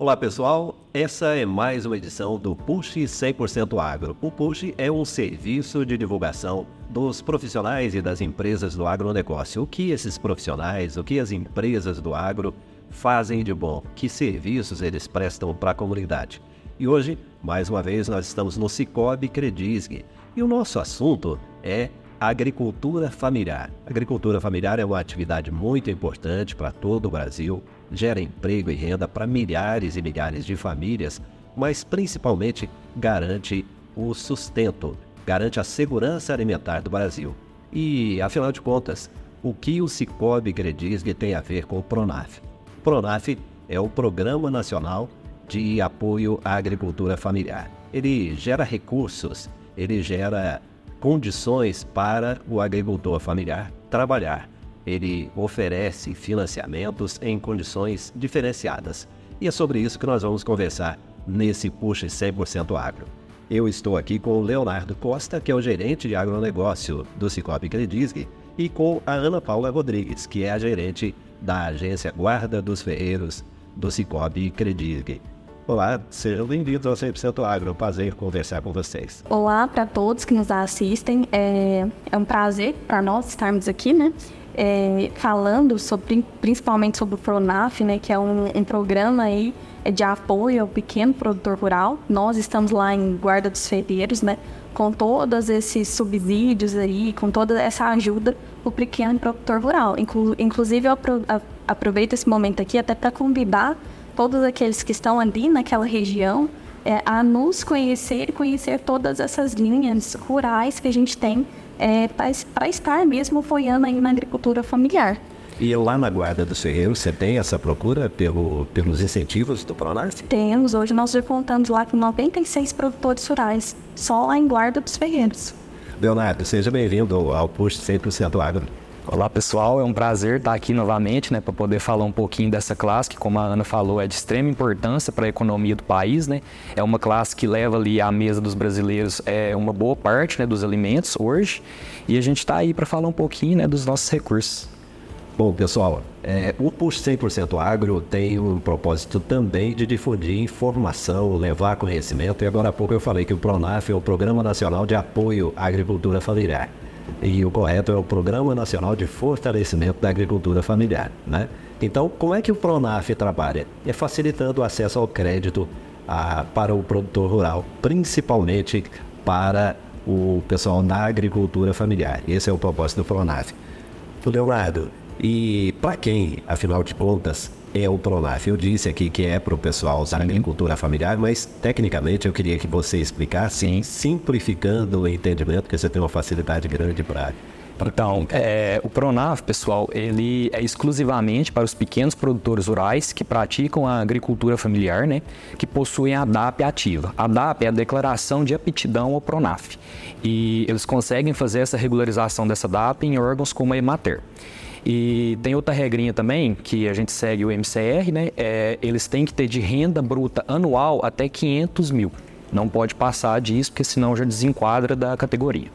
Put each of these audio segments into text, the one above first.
Olá pessoal, essa é mais uma edição do Push 100% Agro. O Push é um serviço de divulgação dos profissionais e das empresas do agronegócio. O que esses profissionais, o que as empresas do agro fazem de bom, que serviços eles prestam para a comunidade. E hoje, mais uma vez, nós estamos no Cicobi Credisg e o nosso assunto é agricultura familiar. Agricultura familiar é uma atividade muito importante para todo o Brasil, gera emprego e renda para milhares e milhares de famílias, mas principalmente garante o sustento, garante a segurança alimentar do Brasil. E, afinal de contas, o que o Cicobi Credisg tem a ver com o Pronaf? Pronaf é o Programa Nacional de Apoio à Agricultura Familiar. Ele gera recursos, ele gera condições para o agricultor familiar trabalhar. Ele oferece financiamentos em condições diferenciadas. E é sobre isso que nós vamos conversar nesse Puxa 100% Agro. Eu estou aqui com o Leonardo Costa, que é o gerente de agronegócio do Cicobi Credisg, e com a Ana Paula Rodrigues, que é a gerente da agência Guarda dos Ferreiros do Cicobi Credisg. Olá, sejam bem-vindos ao 100% Agro. É prazer conversar com vocês. Olá para todos que nos assistem. É, é um prazer para nós estarmos aqui, né? É, falando sobre, principalmente sobre o Pronaf, né? Que é um, um programa aí de apoio ao pequeno produtor rural. Nós estamos lá em Guarda dos Ferreiros, né? Com todos esses subsídios aí, com toda essa ajuda o pequeno produtor rural. Inclu inclusive, eu aproveito esse momento aqui até para convidar todos aqueles que estão ali naquela região é, a nos conhecer e conhecer todas essas linhas rurais que a gente tem é, para estar mesmo apoiando aí na agricultura familiar. E lá na Guarda dos Ferreiros, você tem essa procura pelo, pelos incentivos do Pronaf? Temos. Hoje nós já contamos lá com 96 produtores rurais, só lá em Guarda dos Ferreiros. Leonardo, seja bem-vindo ao Push 100% Agro. Olá pessoal, é um prazer estar aqui novamente, né, para poder falar um pouquinho dessa classe que, como a Ana falou, é de extrema importância para a economia do país, né? É uma classe que leva ali à mesa dos brasileiros é uma boa parte, né, dos alimentos hoje, e a gente está aí para falar um pouquinho, né, dos nossos recursos. Bom, pessoal, é, o Push 100% Agro tem um propósito também de difundir informação, levar conhecimento, e agora há pouco eu falei que o PRONAF é o Programa Nacional de Apoio à Agricultura Familiar e o correto é o Programa Nacional de Fortalecimento da Agricultura Familiar. Né? Então, como é que o PRONAF trabalha? É facilitando o acesso ao crédito a, para o produtor rural, principalmente para o pessoal na agricultura familiar. Esse é o propósito do PRONAF. Leonardo, e para quem, afinal de contas, é o Pronaf. Eu disse aqui que é para o pessoal usar agricultura familiar, mas tecnicamente eu queria que você explicasse, Sim. simplificando o entendimento, porque você tem uma facilidade grande para então, é, o Pronaf, pessoal, ele é exclusivamente para os pequenos produtores rurais que praticam a agricultura familiar, né, que possuem a DAP ativa. A DAP é a declaração de aptidão ao Pronaf. E eles conseguem fazer essa regularização dessa DAP em órgãos como a Emater. E tem outra regrinha também, que a gente segue o MCR, né? É, eles têm que ter de renda bruta anual até 500 mil. Não pode passar disso, porque senão já desenquadra da categoria.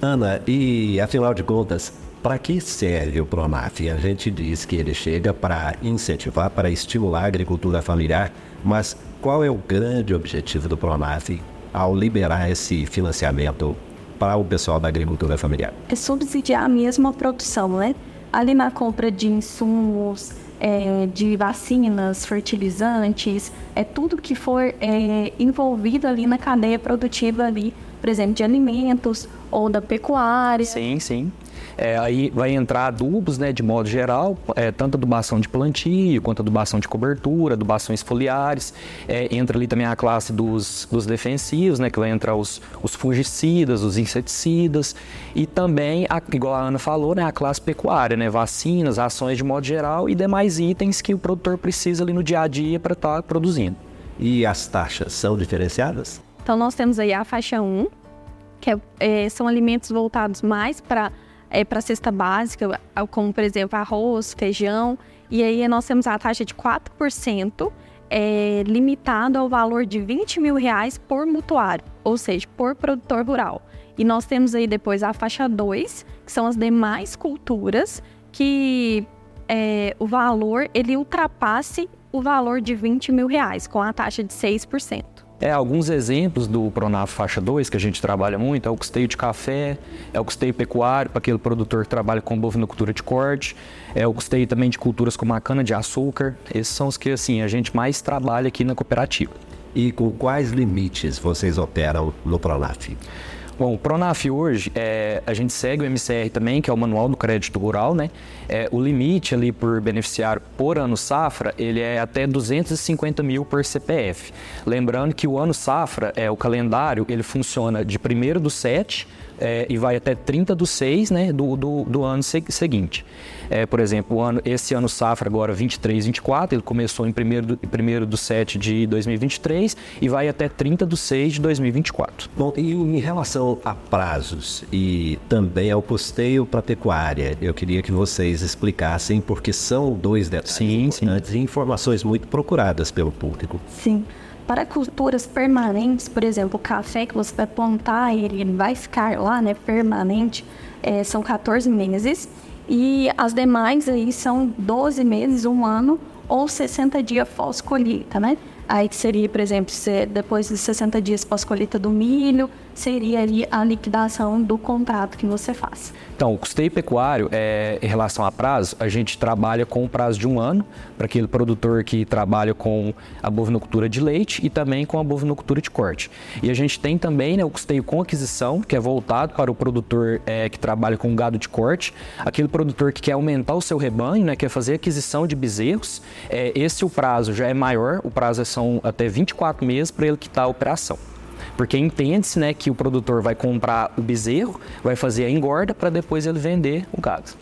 Ana, e afinal de contas, para que serve o Pronaf? A gente diz que ele chega para incentivar, para estimular a agricultura familiar, mas qual é o grande objetivo do Pronaf ao liberar esse financiamento para o pessoal da agricultura familiar? É subsidiar mesmo a produção, né? Ali na compra de insumos, é, de vacinas, fertilizantes, é tudo que for é, envolvido ali na cadeia produtiva ali, por exemplo, de alimentos ou da pecuária. Sim, sim. É, aí vai entrar adubos, né, de modo geral, é, tanto adubação de plantio, quanto adubação de cobertura, adubações foliares. É, entra ali também a classe dos, dos defensivos, né, que vai entrar os, os fungicidas, os inseticidas. E também, a, igual a Ana falou, né, a classe pecuária, né, vacinas, ações de modo geral e demais itens que o produtor precisa ali no dia a dia para estar tá produzindo. E as taxas são diferenciadas? Então, nós temos aí a faixa 1, que é, é, são alimentos voltados mais para é, para cesta básica, como por exemplo arroz, feijão, e aí nós temos a taxa de 4%, é, limitado ao valor de 20 mil reais por mutuário, ou seja, por produtor rural. E nós temos aí depois a faixa 2, que são as demais culturas, que é, o valor ele ultrapasse o valor de 20 mil reais, com a taxa de 6%. É, alguns exemplos do Pronaf faixa 2 que a gente trabalha muito é o custeio de café, é o custeio pecuário para aquele produtor que trabalha com bovinocultura de corte, é o custeio também de culturas como a cana de açúcar. Esses são os que assim a gente mais trabalha aqui na cooperativa. E com quais limites vocês operam no Pronaf? Bom, o Pronaf hoje, é, a gente segue o MCR também, que é o Manual do Crédito Rural, né? É, o limite ali por beneficiário por ano safra, ele é até 250 mil por CPF. Lembrando que o ano safra, é, o calendário, ele funciona de 1 do 7 é, e vai até 30 do 6 né, do, do, do ano seguinte. É, por exemplo, o ano, esse ano safra agora 23, 24, ele começou em 1 do, primeiro do 7 de 2023 e vai até 30 do 6 de 2024. Bom, e em relação a prazos e também ao custeio para pecuária, eu queria que vocês explicassem, porque são dois detalhes sim, importantes sim. e informações muito procuradas pelo público. Sim. Para culturas permanentes, por exemplo, o café que você vai plantar, ele, vai ficar lá, né, permanente, é, são 14 meses. E as demais aí são 12 meses, um ano ou 60 dias pós-colheita, né? Aí seria, por exemplo, depois de 60 dias pós-colheita do milho, seria ali a liquidação do contrato que você faz. Então, o custeio pecuário, é, em relação a prazo, a gente trabalha com o prazo de um ano para aquele produtor que trabalha com a bovinocultura de leite e também com a bovinocultura de corte. E a gente tem também né, o custeio com aquisição, que é voltado para o produtor é, que trabalha com gado de corte, aquele produtor que quer aumentar o seu rebanho, né, quer fazer aquisição de bezerros. É, esse o prazo já é maior, o prazo são até 24 meses para ele quitar a operação. Porque entende-se né, que o produtor vai comprar o bezerro, vai fazer a engorda para depois ele vender o gado.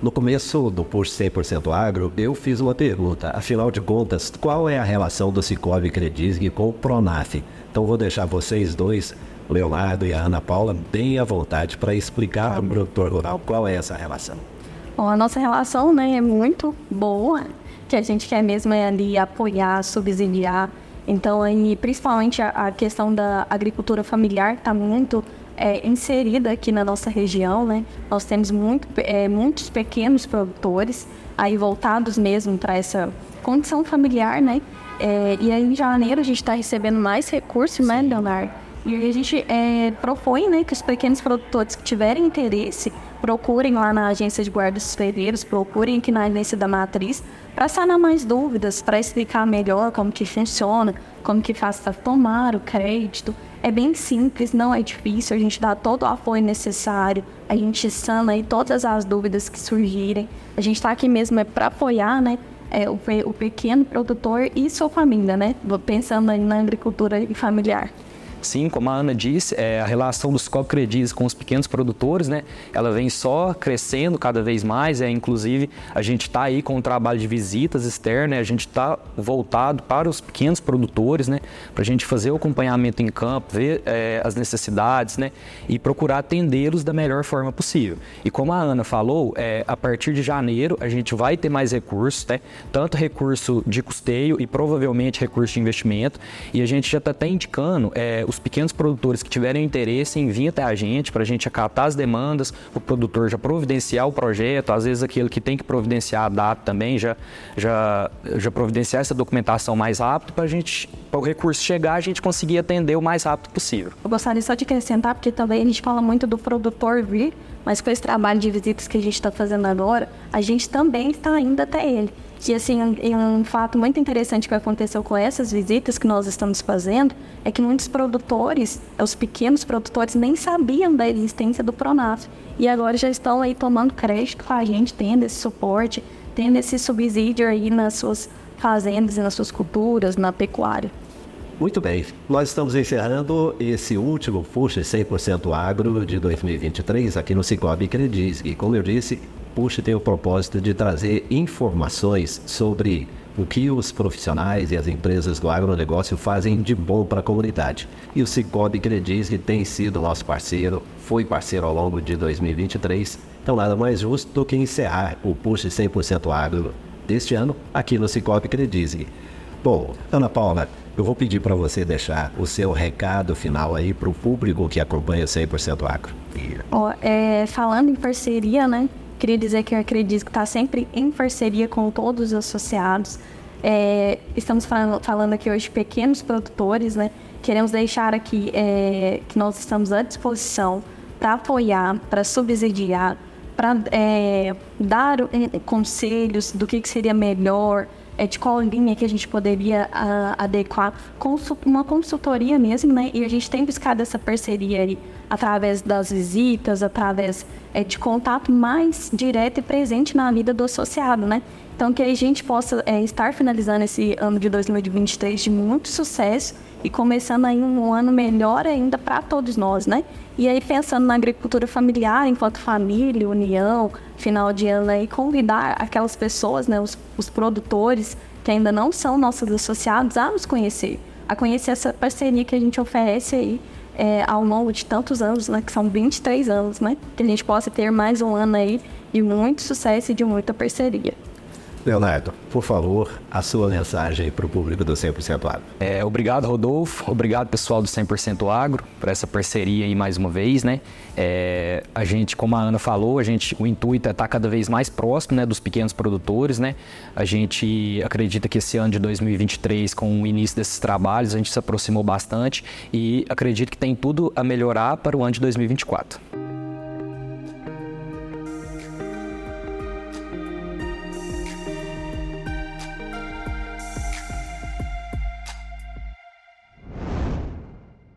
No começo do Push 100% Agro, eu fiz uma pergunta. Afinal de contas, qual é a relação do Cicobi Credisg com o Pronaf? Então vou deixar vocês dois, Leonardo e a Ana Paula, bem à vontade para explicar para o produtor rural qual é essa relação. Bom, a nossa relação né, é muito boa, que a gente quer mesmo é ali apoiar, subsidiar então, aí, principalmente a, a questão da agricultura familiar está muito é, inserida aqui na nossa região, né? Nós temos muito, é, muitos pequenos produtores aí voltados mesmo para essa condição familiar, né? É, e aí, em janeiro a gente está recebendo mais recursos, né, Leonardo? E a gente é, propõe né, que os pequenos produtores que tiverem interesse procurem lá na agência de guardas ferreiros, procurem aqui na agência da matriz para sanar mais dúvidas, para explicar melhor como que funciona, como que faz para tomar o crédito. É bem simples, não é difícil, a gente dá todo o apoio necessário, a gente sana aí todas as dúvidas que surgirem. A gente está aqui mesmo é para apoiar, né? É, o, o pequeno produtor e sua família, né? Pensando aí na agricultura familiar. Sim, como a Ana disse, é, a relação dos cocredis com os pequenos produtores, né, ela vem só crescendo cada vez mais. É, inclusive, a gente está aí com o trabalho de visitas externas, né, a gente está voltado para os pequenos produtores, né, para a gente fazer o acompanhamento em campo, ver é, as necessidades né, e procurar atendê-los da melhor forma possível. E como a Ana falou, é, a partir de janeiro a gente vai ter mais recursos, né, tanto recurso de custeio e provavelmente recurso de investimento, e a gente já está até indicando é, os pequenos produtores que tiverem interesse em vir até a gente para a gente acatar as demandas, o produtor já providenciar o projeto, às vezes aquele que tem que providenciar a data também já, já, já providenciar essa documentação mais rápido para a gente, para o recurso chegar, a gente conseguir atender o mais rápido possível. Eu gostaria só de acrescentar, porque também a gente fala muito do produtor vir, mas com esse trabalho de visitas que a gente está fazendo agora, a gente também está indo até ele. E assim, um, um fato muito interessante que aconteceu com essas visitas que nós estamos fazendo é que muitos produtores, os pequenos produtores, nem sabiam da existência do Pronaf. E agora já estão aí tomando crédito com a gente, tendo esse suporte, tendo esse subsídio aí nas suas fazendas e nas suas culturas, na pecuária. Muito bem, nós estamos encerrando esse último Puxa 100% Agro de 2023 aqui no Cicobi Credis. E como eu disse, Puxa tem o propósito de trazer informações sobre o que os profissionais e as empresas do agronegócio fazem de bom para a comunidade. E o Cicobi Credis tem sido nosso parceiro, foi parceiro ao longo de 2023. Então nada mais justo do que encerrar o Puxa 100% Agro deste ano aqui no Cicobi Credis. Bom, Ana Paula, eu vou pedir para você deixar o seu recado final aí para o público que acompanha 100% Agro. Oh, é, falando em parceria, né? Queria dizer que eu acredito que está sempre em parceria com todos os associados. É, estamos falando, falando, aqui hoje de pequenos produtores, né? Queremos deixar aqui é, que nós estamos à disposição para apoiar, para subsidiar, para é, dar é, conselhos do que, que seria melhor, de qual linha que a gente poderia a, adequar, uma consultoria mesmo, né? E a gente tem buscado essa parceria aí através das visitas, através é, de contato mais direto e presente na vida do associado, né? Então, que a gente possa é, estar finalizando esse ano de 2023 de muito sucesso e começando aí um ano melhor ainda para todos nós, né? E aí, pensando na agricultura familiar, enquanto família, união, final de ano aí, convidar aquelas pessoas, né, os, os produtores que ainda não são nossos associados a nos conhecer, a conhecer essa parceria que a gente oferece aí é, ao longo de tantos anos, né, que são 23 anos, né, que a gente possa ter mais um ano aí de muito sucesso e de muita parceria. Leonardo, por favor, a sua mensagem para o público do 100% Agro. É, obrigado, Rodolfo. Obrigado, pessoal do 100% Agro, por essa parceria aí mais uma vez, né? É, a gente, como a Ana falou, a gente, o intuito é estar cada vez mais próximo né, dos pequenos produtores, né? A gente acredita que esse ano de 2023, com o início desses trabalhos, a gente se aproximou bastante e acredito que tem tudo a melhorar para o ano de 2024.